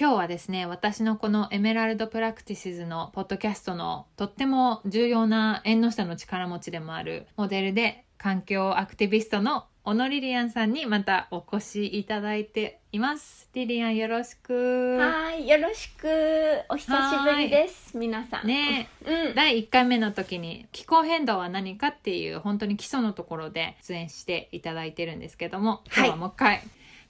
今日はですね私のこのエメラルドプラクティシズのポッドキャストのとっても重要な縁の下の力持ちでもあるモデルで環境アクティビストの小野リリアンさんにまたお越しいただいていますリリアンよろしくはい、よろしく。お久しぶりです、皆さん。ねうん。第1回目の時に気候変動は何かっていう本当に基礎のところで出演していただいてるんですけども今日はもう一回、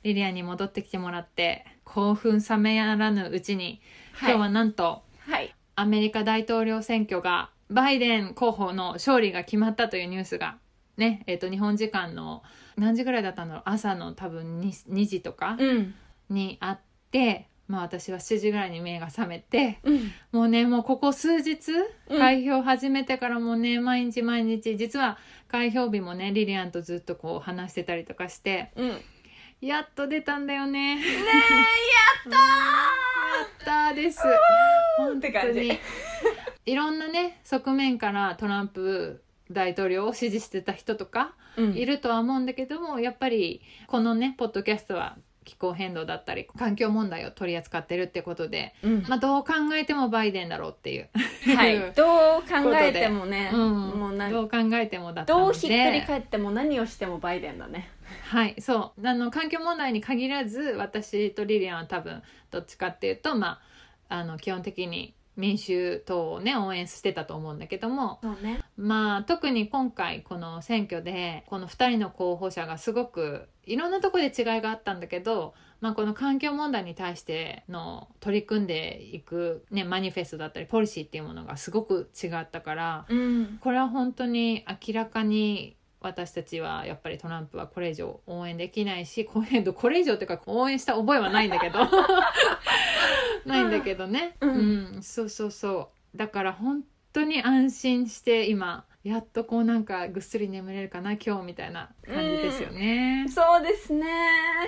リリアンに戻ってきてもらって興奮冷めやらぬうちに今日はなんと、はい。アメリカ大統領選挙がバイデン候補の勝利が決まったというニュースがねえっ、と日本時間の何時ぐらいだったんだろう朝の多分 2, 2時とかうん。にあって、まあ私は7時ぐらいに目が覚めてうん。もうねもうここ数日うん開票始めてからもうね毎日毎日実は開票日もねリリアンとずっとこう話してたりとかしてうん。やっと出たんだよね。ねやったー。です。本って感じ。にいろんなね側面からトランプ大統領を支持してた人とかえうん。いるとは思うんだけどもやっぱりこのねポッドキャストは気候変動だったり環境問題を取り扱ってるってことで、うん。まあ、どう考えてもバイデンだろうっていう、はい。どう考えてもね、うん、もうなどう考えてもだったどうひっくり返っても何をしてもバイデンだね。はいそうあの環境問題に限らず私とリリアンは多分どっちかっていうとまああの基本的に民衆党をね応援してたと思うんだけどもそうね。まあ特に今回この選挙でこの2人の候補者がすごくいろんなところで違いがあったんだけど、まあ、この環境問題に対しての取り組んでいく、ね、マニフェストだったりポリシーっていうものがすごく違ったからうん。これは本当に明らかに私たちはやっぱりトランプはこれ以上応援できないしこれこれ以上っていうか応援した覚えはないんだけど。ないんだけどね、うん。うん。そうそうそう。だから本当に安心して今やっとこうなんかぐっすり眠れるかな今日みたいな感じですよね。そうですね。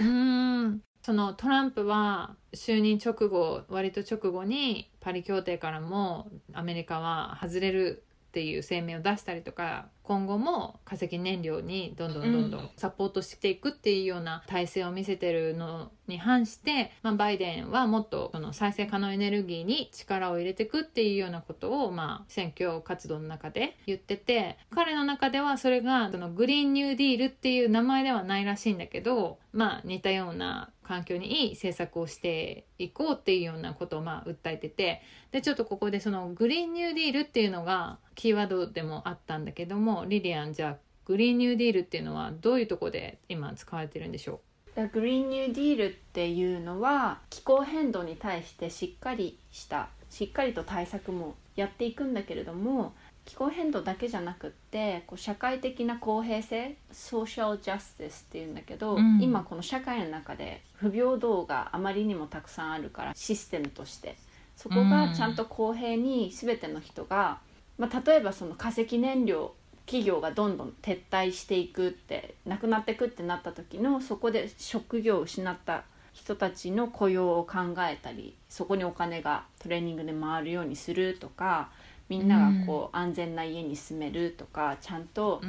うん。そのトランプは就任直後割と直後にパリ協定からもアメリカは外れるっていう声明を出したりとか今後も化石燃料にどんどんどんどんサポートしていくっていうような体制を見せてるのに反して、まあ、バイデンはもっとその再生可能エネルギーに力を入れていくっていうようなことを、まあ、選挙活動の中で言ってて彼の中ではそれがそのグリーンニューディールっていう名前ではないらしいんだけど、まあ、似たような環境にいい政策をしていこうっていうようなことをまあ訴えててでちょっとここでそのグリーンニューディールっていうのがキーワードでもあったんだけどもリリアンじゃあグリーンニューディールっていうのはどういうとこで今使われてるんでしょだグリーンニューディールっていうのは気候変動に対してしっかりしたしっかりと対策もやっていくんだけれども気候変動だけじゃなくってこう社会的な公平性ソーシャルジャスティスっていうんだけど、うん。今この社会の中で不平等があまりにもたくさんあるからシステムとして。そこがちゃんと公平に全ての人が、まあ、例えばその化石燃料企業がどんどん撤退していくってなくなっていくってなった時のそこで職業を失った人たちの雇用を考えたりそこにお金がトレーニングで回るようにするとかみんながこう安全な家に住めるとかちゃんと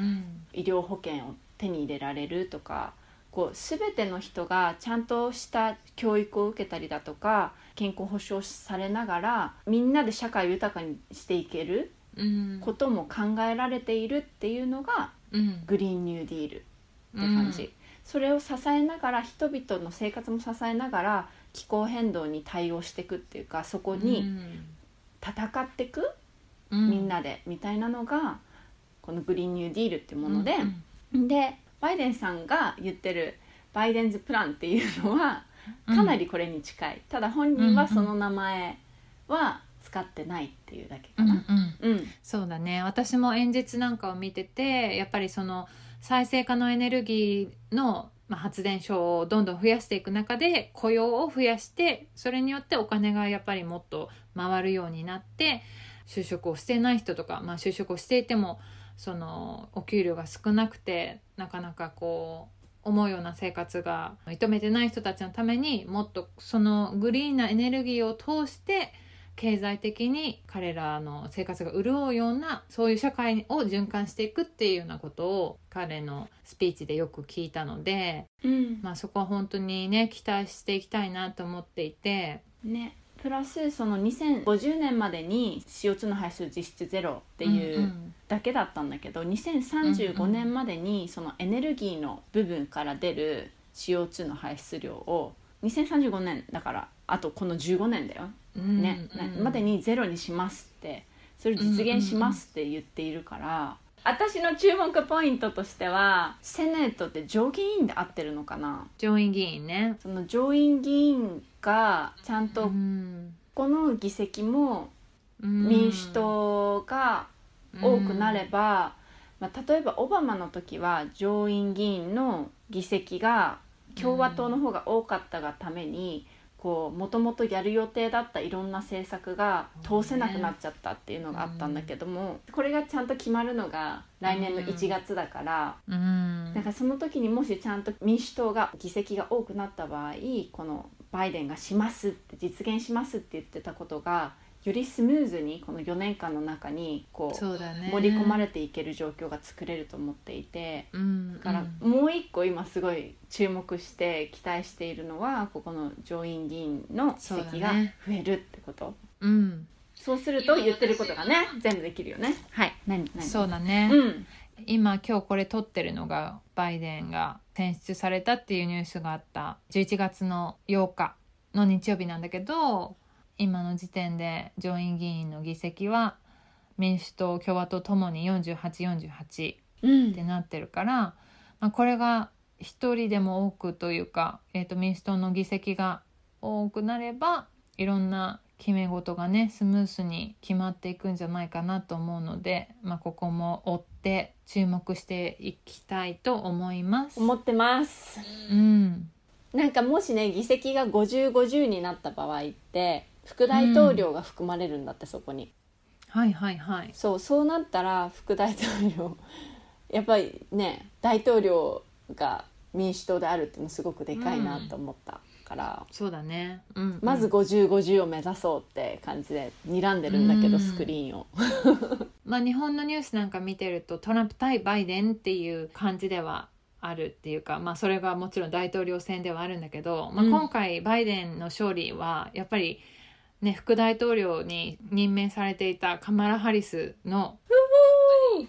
医療保険を手に入れられるとかこう全ての人がちゃんとした教育を受けたりだとか健康保障されながらみんなで社会を豊かにしていけるうん。ことも考えられているっていうのがうん。グリーンニューディールって感じ、うん。それを支えながら人々の生活も支えながら気候変動に対応していくっていうかそこに戦っていく、うんみんなでみたいなのがこのグリーンニューディールっていうもので、うんでバイデンさんが言ってるバイデンズプランっていうのはかなりこれに近い、ただ本人はその名前は使ってないっていうだけうんうん。かな。うん。そうだね。私も演説なんかを見ててやっぱりその再生可能エネルギーのまあ、発電所をどんどん増やしていく中で雇用を増やしてそれによってお金がやっぱりもっと回るようになって就職をしてない人とか、まあ、就職をしていてもそのお給料が少なくてなかなかこう思うような生活が認めてない人たちのためにもっとそのグリーンなエネルギーを通して経済的に彼らの生活が潤うようなそういう社会を循環していくっていうようなことを彼のスピーチでよく聞いたので、うんまあ、そこは本当にね期待していきたいなと思っていて。ねプラスその2050年までに CO2 の排出実質ゼロっていううんだけだったんだけど、2035年までにそのエネルギーの部分から出る CO2 の排出量を2035年だからあとこの15年だよ、うんねうんまでにゼロにしますってそれを実現しますって言っているから、私の注目ポイントとしてはセネットって上下院で合ってるのかな？上院議員ね。その上院議員がちゃんとうん。この議席もうん。民主党が多くなれば、まあ、例えばオバマの時は上院議員の議席が共和党の方が多かったがためにもともとやる予定だったいろんな政策が通せなくなっちゃったっていうのがあったんだけども、これがちゃんと決まるのが来年の1月だから。うん。なんかその時にもしちゃんと民主党が議席が多くなった場合このバイデンがしますって実現しますって言ってたことがよりスムーズにこの4年間の中にこうそうだね。盛り込まれていける状況が作れると思っていてうんだからもう一個今すごい注目して期待しているのはここの上院議員の議席が増えるってこと。うん。そうすると言ってることがね全部できるよね。はい。何何？そうだね、うん。今今日これ撮ってるのがバイデンが選出されたっていうニュースがあった。11月の8日の日曜日なんだけど今の時点で上院議員の議席は民主党共和党ともに4848うん。ってなってるから、まあ、これが一人でも多くというか、えー、と民主党の議席が多くなればいろんな決め事がねスムースに決まっていくんじゃないかなと思うので、まあ、ここも追って注目していきたいと思います。思ってます。うん、なんかもしね議席が5050になった場合って副大統領が含まれるんだって、そこに。はいはいはい。そうそうなったら副大統領 やっぱりね大統領が民主党であるっていうのすごくでかいなと思ったから、そうだね。うん、まずうん5050を目指そうって感じで睨んでるんだけど、うん。スクリーンを。まあ、日本のニュースなんか見てるとトランプ対バイデンっていう感じではあるっていうか、まあ、それがもちろん大統領選ではあるんだけど、まあ、うん今回バイデンの勝利はやっぱり、ね、副大統領に任命されていたカマラ・ハリスの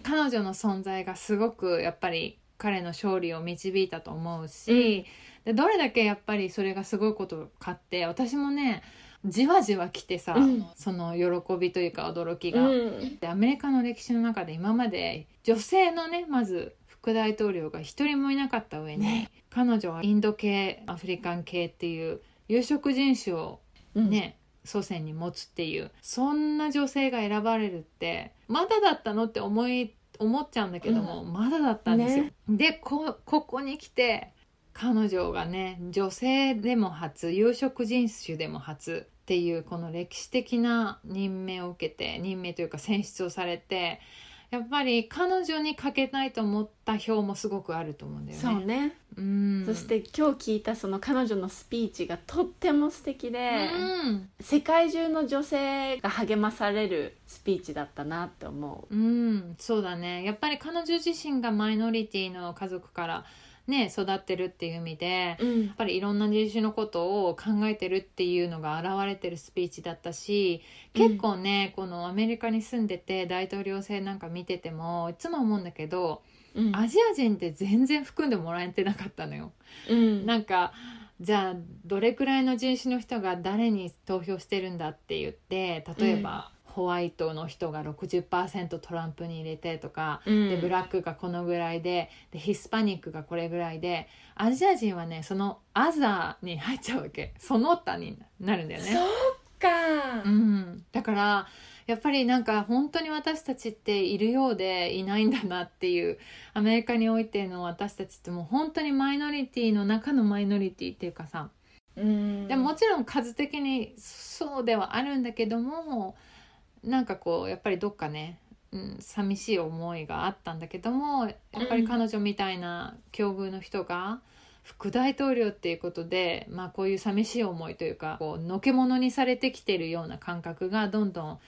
彼女の存在がすごくやっぱり彼の勝利を導いたと思うし、でどれだけやっぱりそれがすごいことかって私もねじわじわ来てさ、うん。その喜びというか驚きが。うん。でアメリカの歴史の中で今まで女性のねまず副大統領が一人もいなかった上に、ね。彼女はインド系アフリカン系っていう有色人種をうん。ね、祖先に持つっていうそんな女性が選ばれるってまだだったのって思い思っちゃうんだけども、まだだったんですよ。ね。でこここに来て彼女がね女性でも初有色人種でも初っていうこの歴史的な任命を受けて任命というか選出をされてやっぱり彼女にかけたいと思った票もすごくあると思うんだよね。そうね、うん、そして今日聞いたその彼女のスピーチがとっても素敵で、うん。世界中の女性が励まされるスピーチだったなって思う。うん、そうだね。やっぱり彼女自身がマイノリティの家族からね育ってるっていう意味でうん。やっぱりいろんな人種のことを考えてるっていうのが現れてるスピーチだったし結構ね、このアメリカに住んでて大統領選なんか見ててもいつも思うんだけどうん。アジア人って全然含んでもらえてなかったのよ。うん。なんかじゃあどれくらいの人種の人が誰に投票してるんだって言って例えば、ホワイトの人が60%トランプに入れてとか、うん。でブラックがこのぐらいででヒスパニックがこれぐらいでアジア人はねそのアザーに入っちゃうわけ。その他になるんだよね。そっか。うん、だからやっぱりなんか本当に私たちっているようでいないんだなっていうアメリカにおいての私たちってもう本当にマイノリティの中のマイノリティっていうかさ。うん。でももちろん数的にそうではあるんだけどもなんかこうやっぱりどっかね、うん、寂しい思いがあったんだけどもやっぱり彼女みたいな境遇の人が副大統領っていうことで、まあ、こういう寂しい思いというかこうのけ者にされてきてるような感覚がどんどん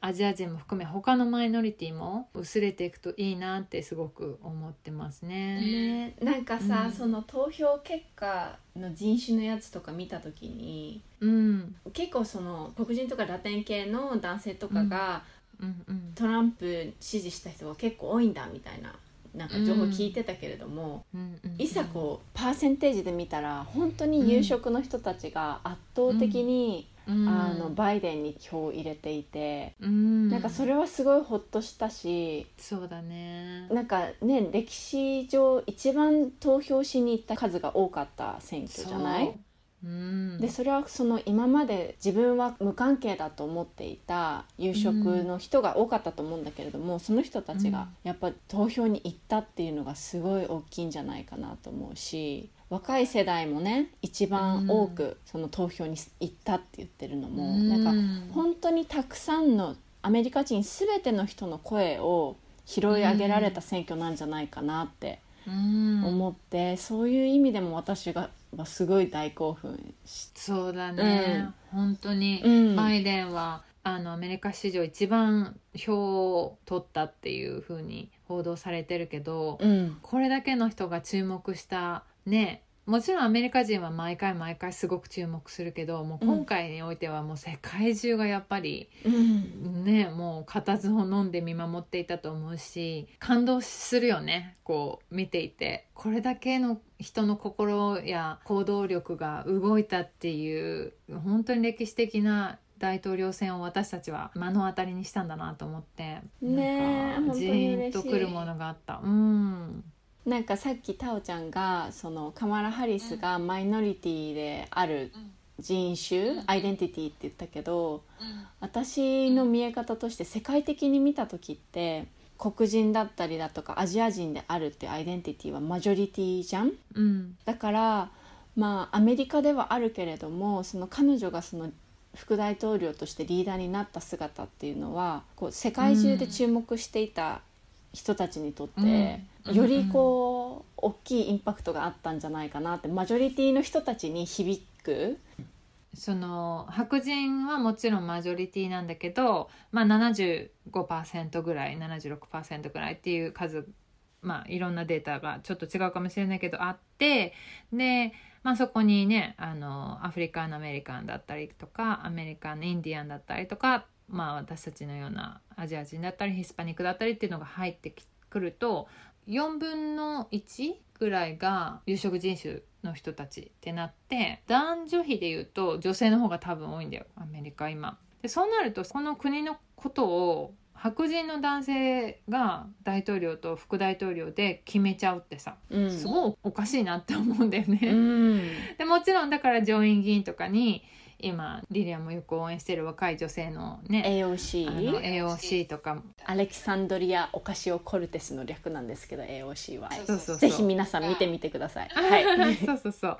アジア人も含め他のマイノリティも薄れていくといいなってすごく思ってますね。ね、なんかさ、うん。その投票結果の人種のやつとか見た時にうん。結構その黒人とかラテン系の男性とかが、うん。うんトランプ支持した人が結構多いんだみたいななんか情報聞いてたけれども、うんうんいざこうパーセンテージで見たら本当に有色の人たちが圧倒的に、うんあのバイデンに票を入れていて、うん。なんかそれはすごいホッとしたしそうだね。なんかね歴史上一番投票しに行った数が多かった選挙じゃない？そう。うん。でそれはその今まで自分は無関係だと思っていた有色の人が多かったと思うんだけれども、その人たちがやっぱ投票に行ったっていうのがすごい大きいんじゃないかなと思うし若い世代もね一番多くその投票に行ったって言ってるのも、なんか本当にたくさんのアメリカ人全ての人の声を拾い上げられた選挙なんじゃないかなってうん。思って、そういう意味でも私がはすごい大興奮しそうだね、本当に、うん。バイデンはあのアメリカ史上一番票を取ったっていうふうに報道されてるけど、うん。これだけの人が注目したねもちろんアメリカ人は毎回毎回すごく注目するけどもう今回においてはもう世界中がやっぱりうん。ねもう固唾を飲んで見守っていたと思うし感動するよねこう見ていて。これだけの人の心や行動力が動いたっていう本当に歴史的な大統領選を私たちは目の当たりにしたんだなと思って。ねえなんかーンとくるものがあった。うんなんかさっきタオちゃんがそのカマラ・ハリスがマイノリティである人種、アイデンティティって言ったけど私の見え方として世界的に見た時って黒人だったりだとかアジア人であるっていうアイデンティティはマジョリティじゃん？うん。だからまあアメリカではあるけれどもその彼女がその副大統領としてリーダーになった姿っていうのはこう世界中で注目していた人たちにとって、うんよりこう大きいインパクトがあったんじゃないかなってマジョリティの人たちに響く。その白人はもちろんマジョリティなんだけど、まあ、75%ぐらい76%ぐらいっていう数まあいろんなデータがちょっと違うかもしれないけどあってで、まあ、そこにねあのアフリカンアメリカンだったりとかアメリカンインディアンだったりとか、まあ、私たちのようなアジア人だったりヒスパニックだったりっていうのが入ってくると4分の1ぐらいが有色人種の人たちってなって男女比で言うと女性の方が多分多いんだよアメリカ今。でそうなるとこの国のことを白人の男性が大統領と副大統領で決めちゃうってさうんすごいおかしいなって思うんだよね。うんでもちろんだから上院議員とかに今リリアもよく応援してる若い女性のね AOC AOC とかアレキサンドリア・オカシオ・コルテスの略なんですけど AOC は。ぜひ皆さん見てみてください。はい、そうそうそう。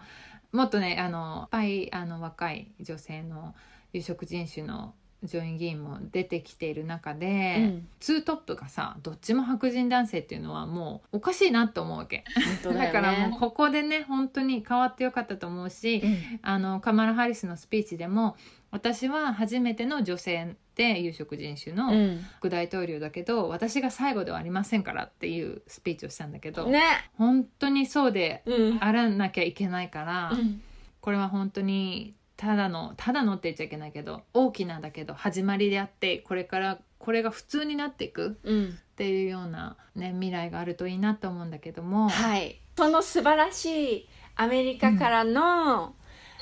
もっとねあのいっぱいあの若い女性の有色人種の上院議員も出てきている中で、うん。ツートップがさどっちも白人男性っていうのはもうおかしいなって思うわけ。だよね。からもうここでね本当に変わってよかったと思うし、うん。あのカマラ・ハリスのスピーチでも私は初めての女性で有色人種のうん。副大統領だけど、私が最後ではありませんからっていうスピーチをしたんだけど、ね、本当にそうでうん。あらなきゃいけないから、うん。これは本当にただのただのって言っちゃいけないけど大きなだけど始まりであってこれからこれが普通になっていくうん。っていうような、ね、未来があるといいなと思うんだけども、はい、その素晴らしいアメリカからの、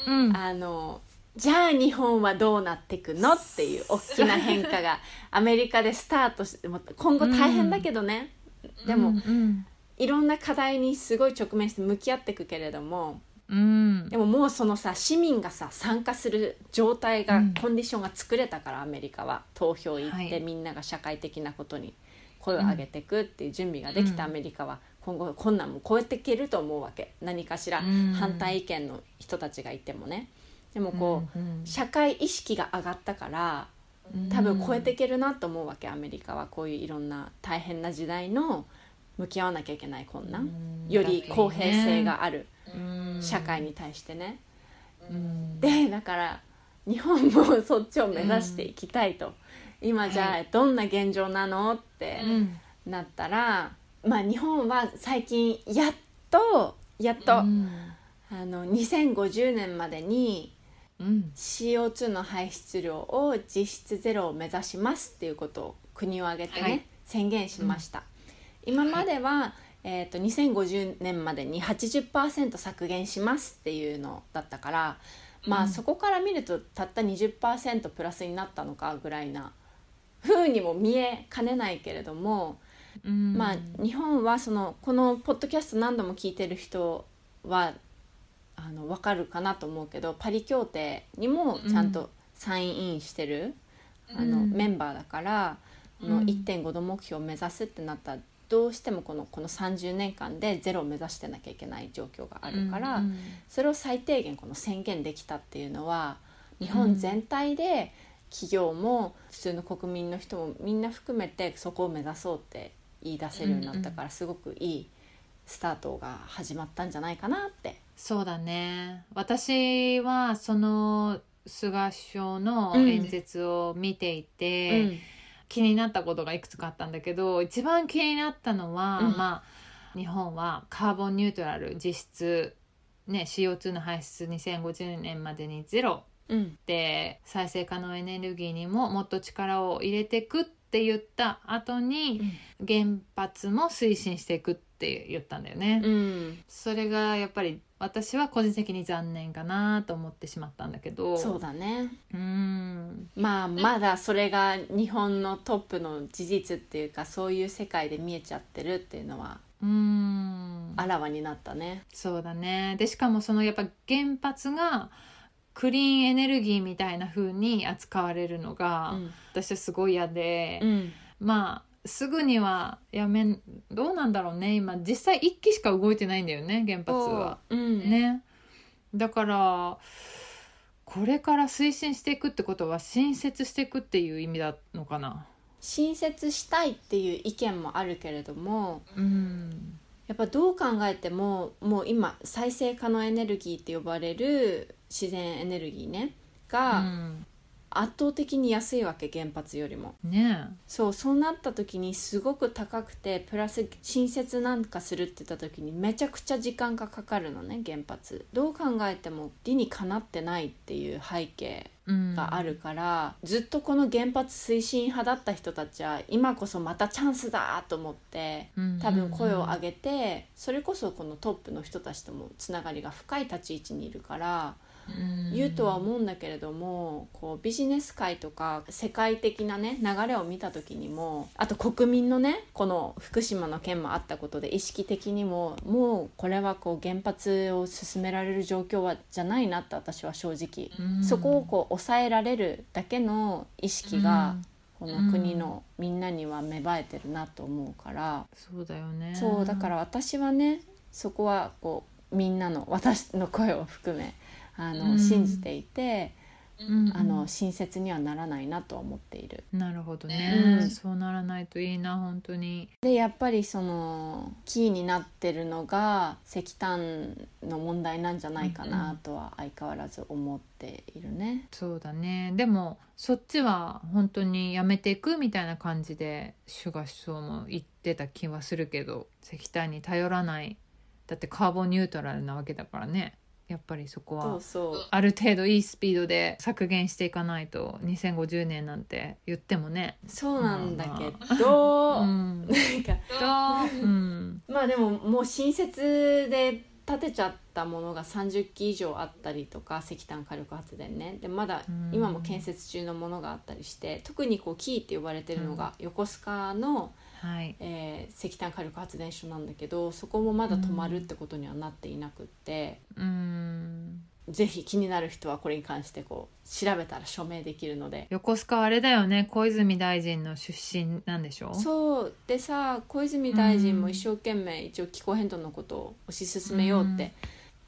うん、あのじゃあ日本はどうなっていくのっていう大きな変化が アメリカでスタートしても今後大変だけどね、でも、うんうん。いろんな課題にすごい直面して向き合っていくけれどもうん。でももうそのさ市民がさ参加する状態が、うん。コンディションが作れたからアメリカは。投票行って、はい。みんなが社会的なことに声を上げていくっていう準備ができたアメリカは、今後困難も超えていけると思うわけ。何かしらうん。反対意見の人たちがいてもね。でもこう、うん社会意識が上がったから多分超えていけるなと思うわけアメリカは。こういういろんな大変な時代の向き合わなきゃいけない困難、うん。より公平性がある。うん社会に対してね。うん。でだから日本もそっちを目指していきたいと、今じゃあどんな現状なのってうん。なったら、まあ日本は最近やっとやっと、うん。あの2050年までにうん。CO2 の排出量を実質ゼロを目指しますっていうことを国を挙げてね、はい。宣言しました、今までは、えー、と2050年までに80%削減しますっていうのだったからまあ、うん。そこから見るとたった20%プラスになったのかぐらいな風にも見えかねないけれども、うん。まあ日本はそのこのポッドキャスト何度も聞いてる人はあの分かるかなと思うけどパリ協定にもちゃんとサインインしてる、あのうん。メンバーだから、うん。1.5度目標を目指すってなったらどうしてもこのこの30年間でゼロを目指してなきゃいけない状況があるから、うんそれを最低限この宣言できたっていうのは日本全体で企業も普通の国民の人もみんな含めてそこを目指そうって言い出せるようになったからすごくいいスタートが始まったんじゃないかなって。そうだね。私はその菅首相のうん。演説を見ていて、気になったことがいくつかあったんだけど一番気になったのは、うん。まあ日本はカーボンニュートラル実質、ね、CO2 の排出2050年までにゼロ。うん。で再生可能エネルギーにももっと力を入れていくって言った後に、原発も推進していくって言ったんだよね。うん、それがやっぱり私は個人的に残念かなと思ってしまったんだけど。そうだね。うん。まあまだそれが日本のトップの事実っていうかそういう世界で見えちゃってるっていうのはうん。あらわになったね。そうだね。でしかもそのやっぱ原発がクリーンエネルギーみたいな風に扱われるのが、うん。私はすごい嫌で、うん。まあすぐにはやめんどうなんだろうね。今実際1機しか動いてないんだよね原発は。うん。ね。だからこれから推進していくってことは新設していくっていう意味なのかな。新設したいっていう意見もあるけれどもうん。やっぱどう考えてももう今再生可能エネルギーって呼ばれる自然エネルギーねが圧倒的に安いわけ原発よりも。ねそうそうなった時にすごく高くてプラス新設なんかするって言った時にめちゃくちゃ時間がかかるのね原発。どう考えても理にかなってないっていう背景えがあるから、ずっとこの原発推進派だった人たちは今こそまたチャンスだと思って多分声を上げてそれこそこのトップの人たちともつながりが深い立ち位置にいるから言うとは思うんだけれどもこうビジネス界とか世界的なね流れを見た時にもあと国民のねこの福島の件もあったことで意識的にももうこれはこう原発を進められる状況はじゃないなって私は正直うん。そこをこう抑えられるだけの意識がこの国うん。のみんなには芽生えてるなと思うから。そうだよね。そうだから私はねそこはこうみんなの私の声を含めあの、うん。信じていてうん。あの親切にはならないなとは思っている。なるほどね、うん。そうならないといいな本当に。でやっぱりそのキーになってるのが石炭の問題なんじゃないかなとは相変わらず思っているね。そうだね。でもそっちは本当にやめていくみたいな感じでシュガ首相も言ってた気はするけど石炭に頼らない。だってカーボンニュートラルなわけだからねやっぱりそこはある程度いいスピードで削減していかないと2050年なんて言ってもね。そうなんだけど、うん。なんかとう？ん。まあでももう新設で建てちゃったものが30基以上あったりとか石炭火力発電ね。でまだうん。今も建設中のものがあったりして特にこうキーって呼ばれてるのが横須賀のはい。えー石炭火力発電所なんだけどそこもまだ止まるってことにはなっていなくって、うん。ぜひ気になる人はこれに関してこう調べたら署名できるので。横須賀あれだよね。小泉大臣の出身なんでしょ？そうでさ小泉大臣も一生懸命一応気候変動のことを推し進めようって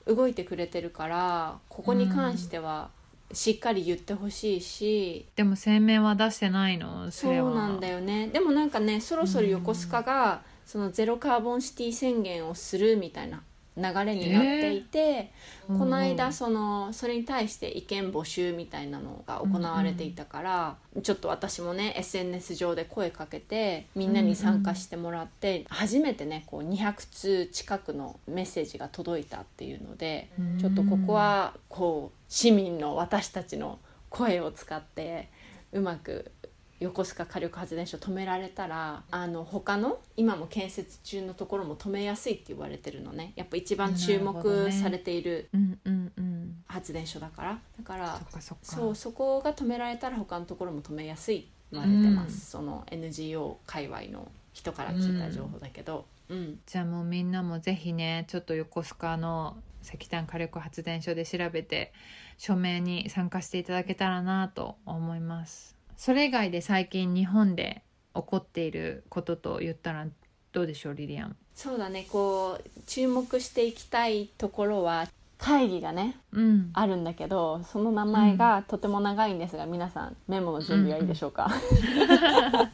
動いてくれてるからここに関してはしっかり言ってほしいし。でも声明は出してないの？そうなんだよよね。でもなんかねそろそろ横須賀がそのゼロカーボンシティ宣言をするみたいな流れになっていて、この間そのそれに対して意見募集みたいなのが行われていたから、ちょっと私もね SNS 上で声かけてみんなに参加してもらって、初めてねこう200通近くのメッセージが届いたっていうので、ちょっとここはこう市民の私たちの声を使ってうまく横須賀火力発電所止められたらあの他の今も建設中のところも止めやすいって言われてるのね。やっぱ一番注目されているうんうんうん。発電所だから。だからそっかそっか。そうそこが止められたら他のところも止めやすい言われてます、その NGO 界隈の人から聞いた情報だけど、うん。じゃあもうみんなもぜひねちょっと横須賀の石炭火力発電所で調べて署名に参加していただけたらなと思いますそれ以外で最近日本で起こっていることと言ったらどうでしょうリリアン。そうだねこう注目していきたいところは会議がねうん。あるんだけどその名前がとても長いんですが、皆さんメモの準備はいいでしょうか、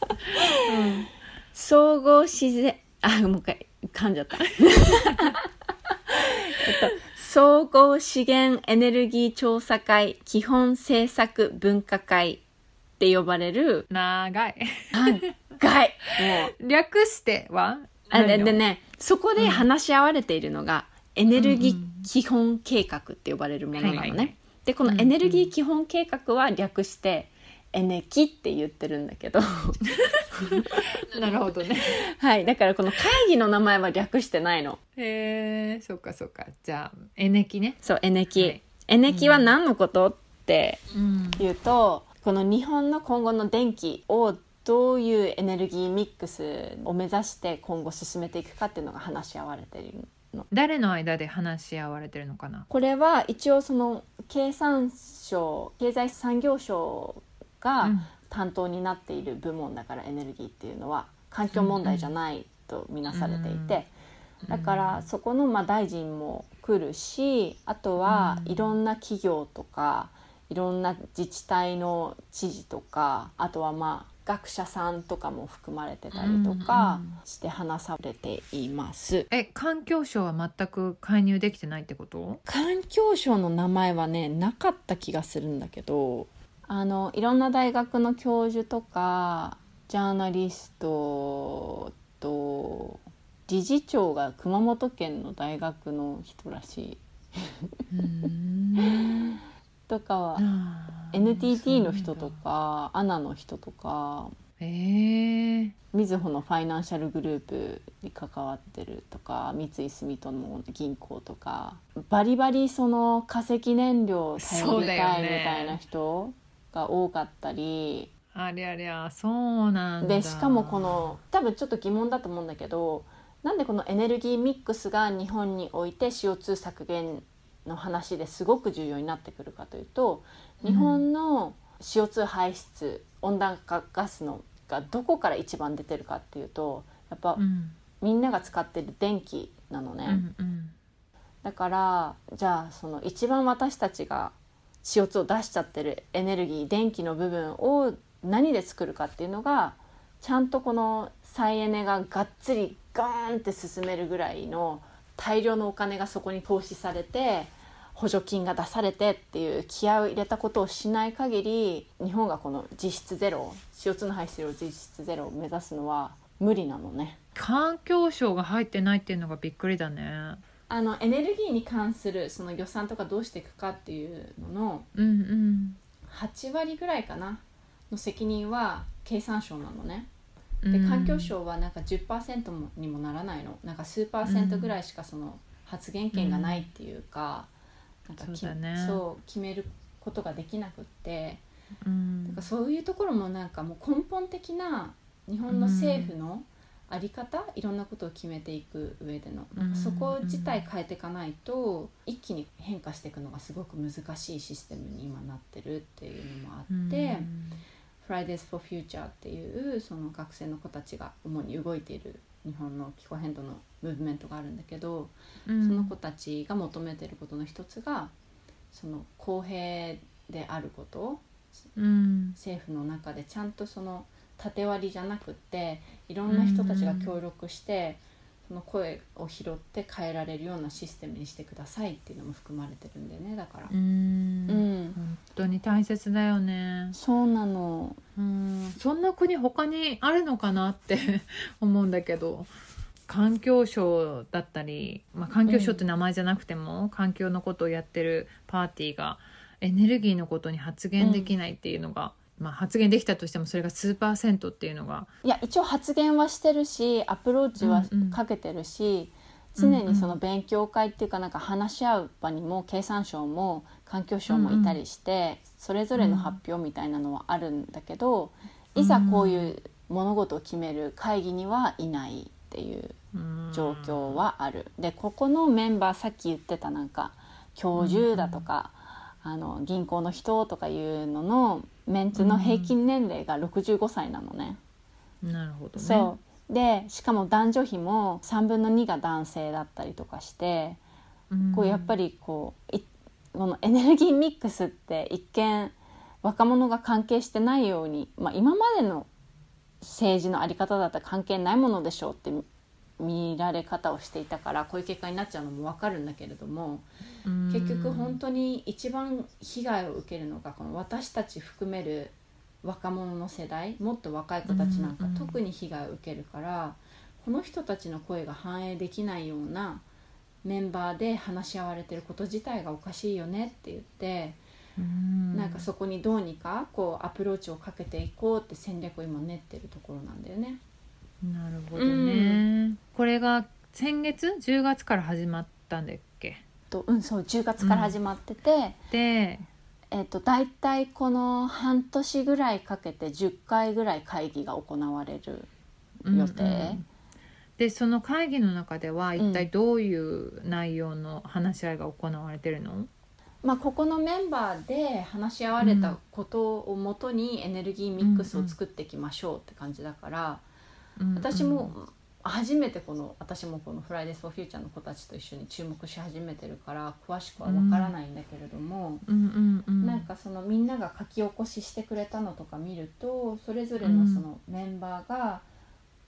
総合自然あもう一回噛んじゃった。えっと総合資源エネルギー調査会基本政策分科会って呼ばれる。長い。長い。もう。略しては？あででねそこで話し合われているのが、エネルギー基本計画って呼ばれるものなのね。でこのエネルギー基本計画は略して、エネキって言ってるんだけど。なるほどね。はい。だからこの会議の名前は略してないの。へえそっかそっか。じゃあエネキね。そうエネキ、はい。エネキは何のこと？ってうん。言うとこの日本の今後の電気をどういうエネルギーミックスを目指して今後進めていくかっていうのが話し合われているの。誰の間で話し合われてるのかな？これは一応その経産省経済産業省がうん担当になっている部門だからエネルギーっていうのは環境問題じゃないとみなされていて、だからそこのまあ大臣も来るしあとはうん。いろんな企業とかいろんな自治体の知事とかあとはまあ学者さんとかも含まれてたりとかうんうんして話されています。え環境省は全く介入できてないってこと？環境省の名前はねなかった気がするんだけどあのいろんな大学の教授とかジャーナリストと理事長が熊本県の大学の人らしい。うんとかは NTT の人とか ANA の人とかええみずほのファイナンシャルグループに関わってるとか三井住友の銀行とかバリバリその化石燃料を頼りたいみねたいな人が多かったり、ありゃりゃそうなんだ。でしかもこの多分ちょっと疑問だと思うんだけどなんでこのエネルギーミックスが日本において CO2 削減の話ですごく重要になってくるかというと日本の CO2 排出温暖化ガスのがどこから一番出てるかっていうとやっぱうん。みんなが使ってる電気なのね、うんうん。だからじゃあその一番私たちが CO2 を出しちゃってるエネルギー電気の部分を何で作るかっていうのがちゃんとこの再エネががっつりガーンって進めるぐらいの大量のお金がそこに投資されて補助金が出されてっていう気合を入れたことをしない限り日本がこの実質ゼロ CO2 の排出量実質ゼロを目指すのは無理なのね。環境省が入ってないっていうのがびっくりだねあのエネルギーに関するその予算とかどうしていくかっていうののうんうん8割ぐらいかなの責任は経産省なのね。でうん環境省はなんか10%もにもならないのなんか数パーセントぐらいしかその発言権がないっていうか,、なんかきそうだね。決めることができなくって。うん。かそういうところもなんかもう根本的な日本の政府のあり方いろんなことを決めていく上での。うん。そこ自体変えていかないと一気に変化していくのがすごく難しいシステムに今なってるっていうのもあって。Fridays for Future っていうその学生の子たちが主に動いている日本の気候変動のムーブメントがあるんだけど、うん。その子たちが求めていることの一つがその公平であることうん。政府の中でちゃんとその縦割りじゃなくっていろんな人たちが協力して、その声を拾って変えられるようなシステムにしてくださいっていうのも含まれてるんだよねだから。うん。うん本当に大切だよね。そうなの。うん。そんな国他にあるのかなって 思うんだけど。環境省だったり、まあ、環境省って名前じゃなくても、環境のことをやってるパーティーがエネルギーのことに発言できないっていうのが、まあ、発言できたとしてもそれが数パーセントっていうのが。いや一応発言はしてるしアプローチはうんうん。かけてるし、うんうん常にその勉強会っていうかなんか話し合う場にも経産省も環境省もいたりして、それぞれの発表みたいなのはあるんだけど、いざこういう物事を決める会議にはいないっていううん。状況はある。でここのメンバーさっき言ってたなんか教授だとか、あの銀行の人とかいうののメンツの平均年齢が65歳なのね。なるほどね。そうでしかも男女比も3分の2が男性だったりとかして、うん。こうやっぱりこういこのエネルギーミックスって一見若者が関係してないように、まあ、今までの政治の在り方だったら関係ないものでしょうって見られ方をしていたからこういう結果になっちゃうのも分かるんだけれどもうん。結局本当に一番被害を受けるのがこの私たち含める若者の世代もっと若い子たちなんかうんうん特に被害を受けるからこの人たちの声が反映できないようなメンバーで話し合われてること自体がおかしいよねって言ってうん。なんかそこにどうにかこうアプローチをかけていこうって戦略を今練ってるところなんだよね。なるほどね、うこれが先月10月から始まったんだっけ？とうんそう10月から始まってて、でえっと大体この半年ぐらいかけて10回ぐらい会議が行われる予定。うんうん。でその会議の中では一体どういう内容の話し合いが行われてるの、まあ、ここのメンバーで話し合われたことをもとにエネルギーミックスを作っていきましょうって感じだから、うんうん。私も初めてこの私もこの「フライデース・フォー・フューチャー」の子たちと一緒に注目し始めてるから詳しくはわからないんだけれども、なんかそのみんなが書き起こししてくれたのとか見るとそれぞれのそのメンバーが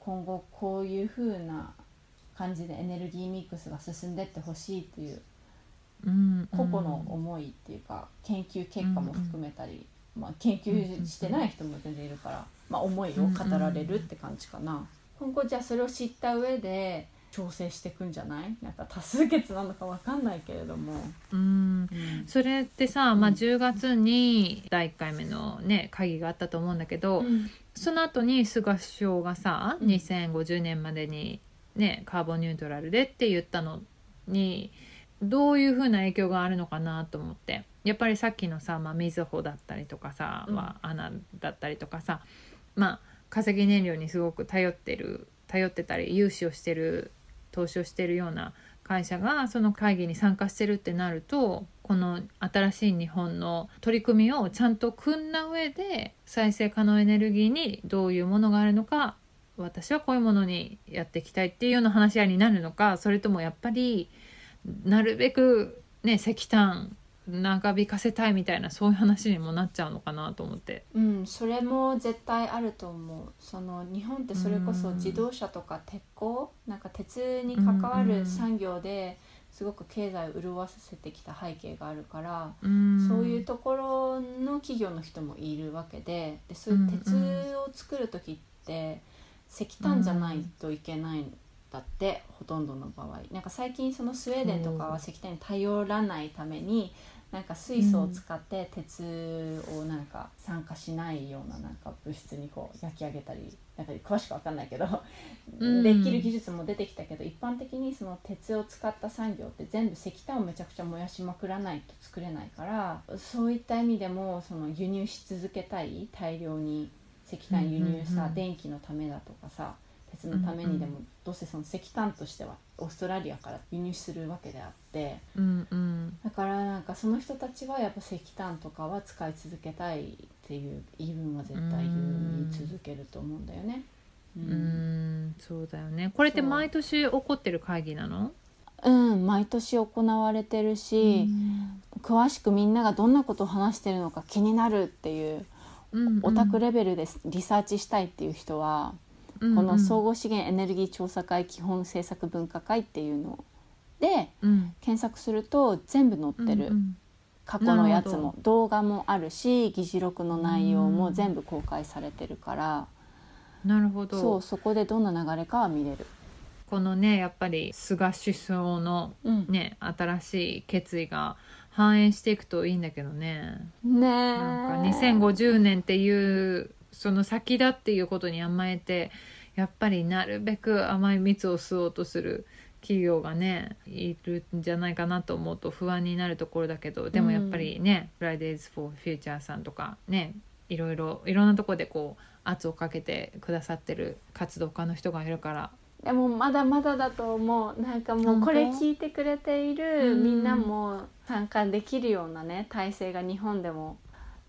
今後こういう風な感じでエネルギーミックスが進んでってほしいっていううん個々の思いっていうか研究結果も含めたり、まあ、研究してない人も全然いるから、まあ、思いを語られるって感じかな。今後じゃあそれを知った上で調整していくんじゃない？なんか多数決なのかわかんないけれども。うん。それってさ、まあ、うん10月に第1回目のね会議があったと思うんだけど、その後に菅首相がさ、うん。2050年までにねカーボンニュートラルでって言ったのにどういうふうな影響があるのかなと思って。やっぱりさっきのさ、まあ、みずほだったりとかさ、うん。まあ、穴だったりとかさまあ化石燃料にすごく頼ってる頼ってたり融資をしてる投資をしてるような会社がその会議に参加してるってなるとこの新しい日本の取り組みをちゃんと組んだ上で再生可能エネルギーにどういうものがあるのか私はこういうものにやっていきたいっていうような話し合いになるのかそれともやっぱりなるべくね石炭長引かせたいみたいなそういう話にもなっちゃうのかなと思って。うん、それも絶対あると思う。その日本ってそれこそうん自動車とか鉄鋼なんか鉄に関わる産業ですごく経済を潤わせてきた背景があるから、うん。そういうところの企業の人もいるわけででそういう鉄を作る時って石炭じゃないといけないんだって、ほとんどの場合。なんか最近そのスウェーデンとかは石炭に頼らないためになんか水素を使って鉄をなんか酸化しないようななんか物質にこう焼き上げたりなんか詳しくわかんないけど、うん。できる技術も出てきたけど一般的にその鉄を使った産業って全部石炭をめちゃくちゃ燃やしまくらないと作れないからそういった意味でもその輸入し続けたい大量に石炭輸入さ、電気のためだとかさ鉄のためにでも、どうせその石炭としてはオーストラリアから輸入するわけであってうんうんだからなんかその人たちはやっぱ石炭とかは使い続けたいっていう言い分は絶対言い続けると思うんだよね。ううん。んそうだよね。これって毎年起こってる会議なの？うん、毎年行われてるし、詳しくみんながどんなことを話してるのか気になるっていううんオタクレベルでリサーチしたいっていう人は、うんこの総合資源エネルギー調査会基本政策分科会っていうのでうん。検索すると全部載ってる、うんうん過去のやつも動画もあるし議事録の内容も全部公開されてるから、なるほど。そうそこでどんな流れかは見れる。このねやっぱり菅首相のうん。ね新しい決意が反映していくといいんだけどね。ねえ。なんか2050年っていうその先だっていうことに甘えてやっぱりなるべく甘い蜜を吸おうとする企業がねいるんじゃないかなと思うと不安になるところだけどでもやっぱりね、Fridays for Future さんとかねいろいろいろんなとこでこう圧をかけてくださってる活動家の人がいるから。でもまだまだだと思う。なんかもうこれ聞いてくれているうん。みんなも参加できるようなね体制が日本でも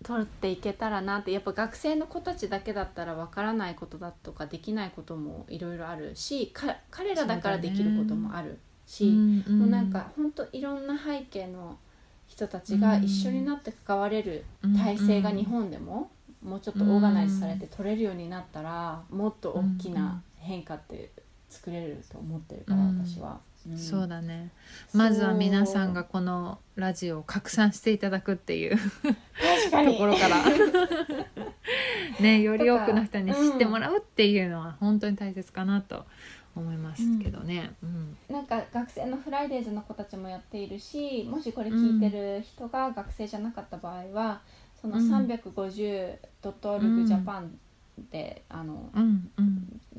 取っていけたらなってやっぱ学生の子たちだけだったらわからないことだとかできないこともいろいろあるしか彼らだからできることもあるし、もうなんか本当いろんな背景の人たちが一緒になって関われる体制が日本でももうちょっとオーガナイズされて取れるようになったらもっと大きな変化って作れると思ってるからうん。私は。ん。そうだね。まずは皆さんがこのラジオを拡散していただくっていうところから。ねより多くの人に知ってもらうっていうのは本当に大切かなと思いますけどね。うん。なんか学生のフライデーズの子たちもやっているしもしこれ聞いてる人が学生じゃなかった場合は、そのうん。350.org ジャパンで、あのうん。うん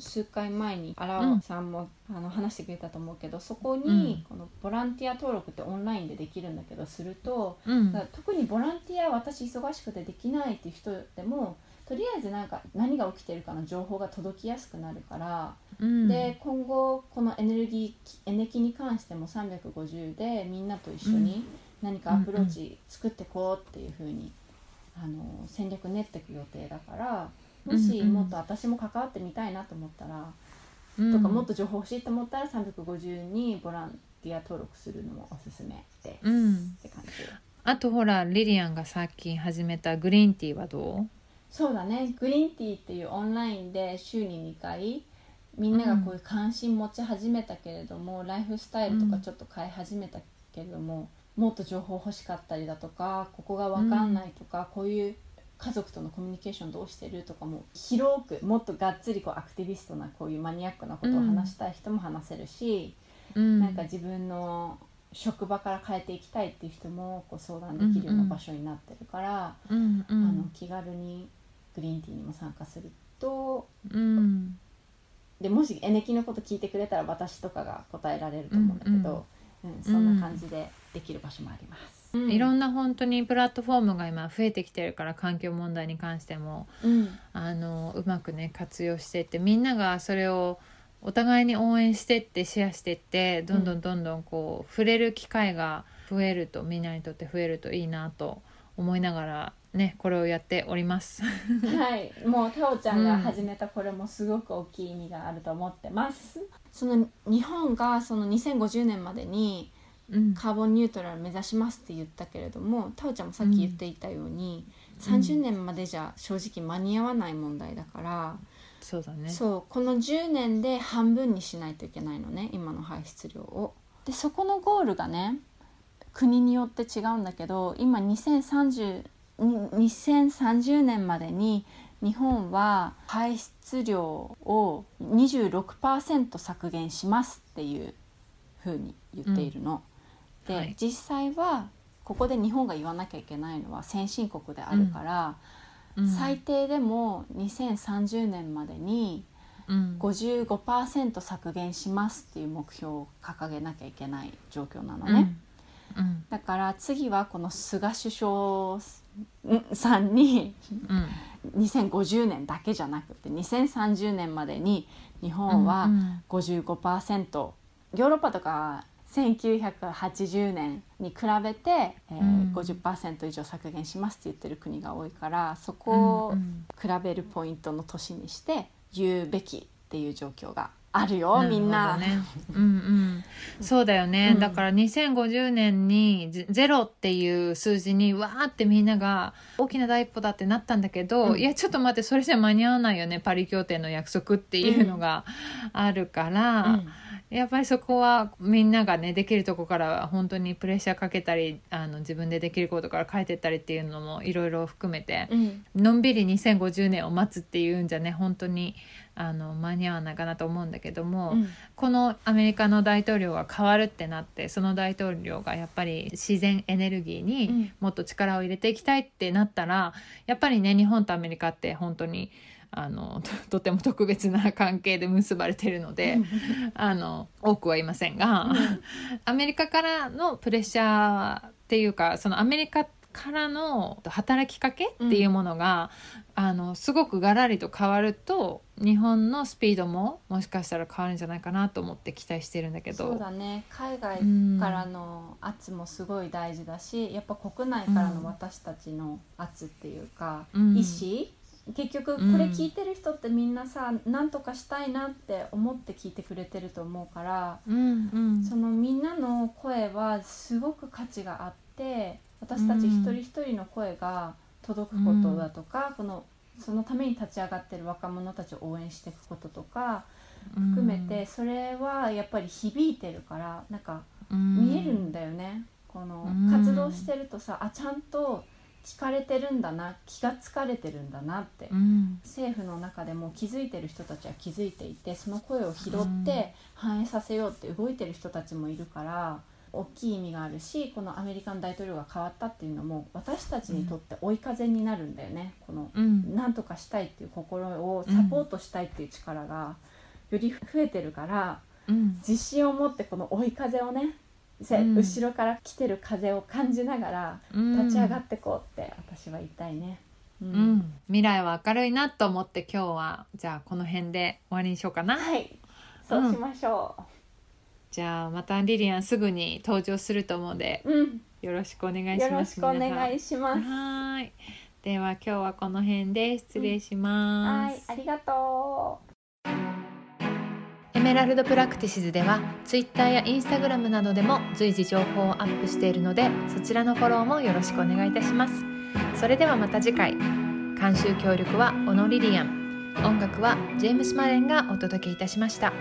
数回前に荒うん尾さんも、あの話してくれたと思うけどそこうん。にこのボランティア登録ってオンラインでできるんだけどすると、うん。特にボランティア私忙しくてできないっていう人でもとりあえずなんか何が起きてるかの情報が届きやすくなるから、うん。で今後このエネルギーエネキに関しても350でみんなと一緒に何かアプローチ作ってこうっていうふうに、あの戦略練っていく予定だからもしうんうん。もっと私も関わってみたいなと思ったら、うん。とかもっと情報欲しいと思ったら350にボランティア登録するのもおすすめです、うん。って感じ。あとほらリリアンが最近始めたグリーンティーはどそうだね。グリーンティーっていうオンラインで週に2回みんながこういう関心持ち始めたけれども、ライフスタイルとかちょっと変え始めたけれども、もっと情報欲しかったりだとかここが分かんないとか、こういう家族とのコミュニケーションどうしてるとかも広くもっとがっつりこうアクティビストなこういうマニアックなことを話したい人も話せるし、う、うんなんか自分の職場から変えていきたいっていう人もこう相談できるような場所になってるから。うんうあのん気軽にグリーンティーにも参加するとうんでもしエネキのこと聞いてくれたら私とかが答えられると思うんだけど、うんそんな感じでできる場所もあります。いろなんな本当にプラットフォームが今増えてきてるから環境問題に関してもうん。あのうまくね活用していってみんながそれをお互いに応援してってシェアしていってどんどんどんどんこう触れる機会が増えるとみんなにとって増えるといいなと思いながらねこれをやっております。はい、もうタオちゃんが始めたこれもすごく大きい意味があると思ってます。その日本がその2050年までにうんカーボンニュートラルを目指しますって言ったけれどもタオちゃんもさっき言っていたように、30年までじゃ正直間に合わない問題だから。そうだね。そうこの10年で半分にしないといけないのね今の排出量を。でそこのゴールがね国によって違うんだけど今2030に2030年までに日本は排出量を26%削減しますっていうふうに言っているの。で、はい。実際はここで日本が言わなきゃいけないのは先進国であるから。うん。最低でも2030年までにうん。55%削減しますっていう目標を掲げなきゃいけない状況なのうん。ね、うん。だから次はこの菅首相さんにうん。2050年だけじゃなくて2030年までに日本は55%、ヨーロッパとか1980年に比べて、えー、50%以上削減しますって言ってる国が多いからそこを比べるポイントの年にして言うべきっていう状況があるよみんな。ね、うんうん。そうだよね、うん、だから2050年にゼロっていう数字にわーってみんなが大きな第一歩だってなったんだけど、うん、いやちょっと待ってそれじゃ間に合わないよね。パリ協定の約束っていうのがあるから。うんやっぱりそこはみんながねできるとこから本当にプレッシャーかけたりあの自分でできることから変えてったりっていうのもいろいろ含めて、うん、のんびり2050年を待つっていうんじゃね本当にあの間に合わないかなと思うんだけども、うん、このアメリカの大統領が変わるってなってその大統領がやっぱり自然エネルギーにもっと力を入れていきたいってなったら、やっぱりね日本とアメリカって本当に。あのとても特別な関係で結ばれてるのであの多くはいませんが、アメリカからのプレッシャーっていうかそのアメリカからの働きかけっていうものが、うん、あのすごくがらりと変わると日本のスピードももしかしたら変わるんじゃないかなと思って期待してるんだけど。そうだね。海外からの圧もすごい大事だし、うん、やっぱ国内からの私たちの圧っていうか、うん、意思結局これ聞いてる人ってみんなさ何、うん、とかしたいなって思って聞いてくれてると思うから、うんうん、そのみんなの声はすごく価値があって私たち一人一人の声が届くことだとか、うん、このそのために立ち上がってる若者たちを応援していくこととか含めて、それはやっぱり響いてるからなんか見えるんだよね。この活動してるとさあちゃんと聞かれてるんだな気が付かれてるんだなって、うん、政府の中でも気づいてる人たちは気づいていてその声を拾って反映させようって動いてる人たちもいるから大きい意味があるしこのアメリカの大統領が変わったっていうのも私たちにとって追い風になるんだよね、この、うん、なんとかしたいっていう心をサポートしたいっていう力がより増えてるから、うん、自信を持ってこの追い風をねうん、後ろから来てる風を感じながら立ち上がってこうって私は言いたいね。うん、うん、未来は明るいなと思って今日はじゃあこの辺で終わりにしようかな。はいそうしましょう。じゃあまたリリアンすぐに登場すると思うので、うん、よろしくお願いします。よろしくお願いします。はい。では今日はこの辺で失礼します。はい、ありがとう。エメラルドプラクティシズでは Twitter や Instagram などでも随時情報をアップしているのでそちらのフォローもよろしくお願いいたします。それではまた次回。監修協力はオノリリアン。音楽はジェームス・マレンがお届けいたしました。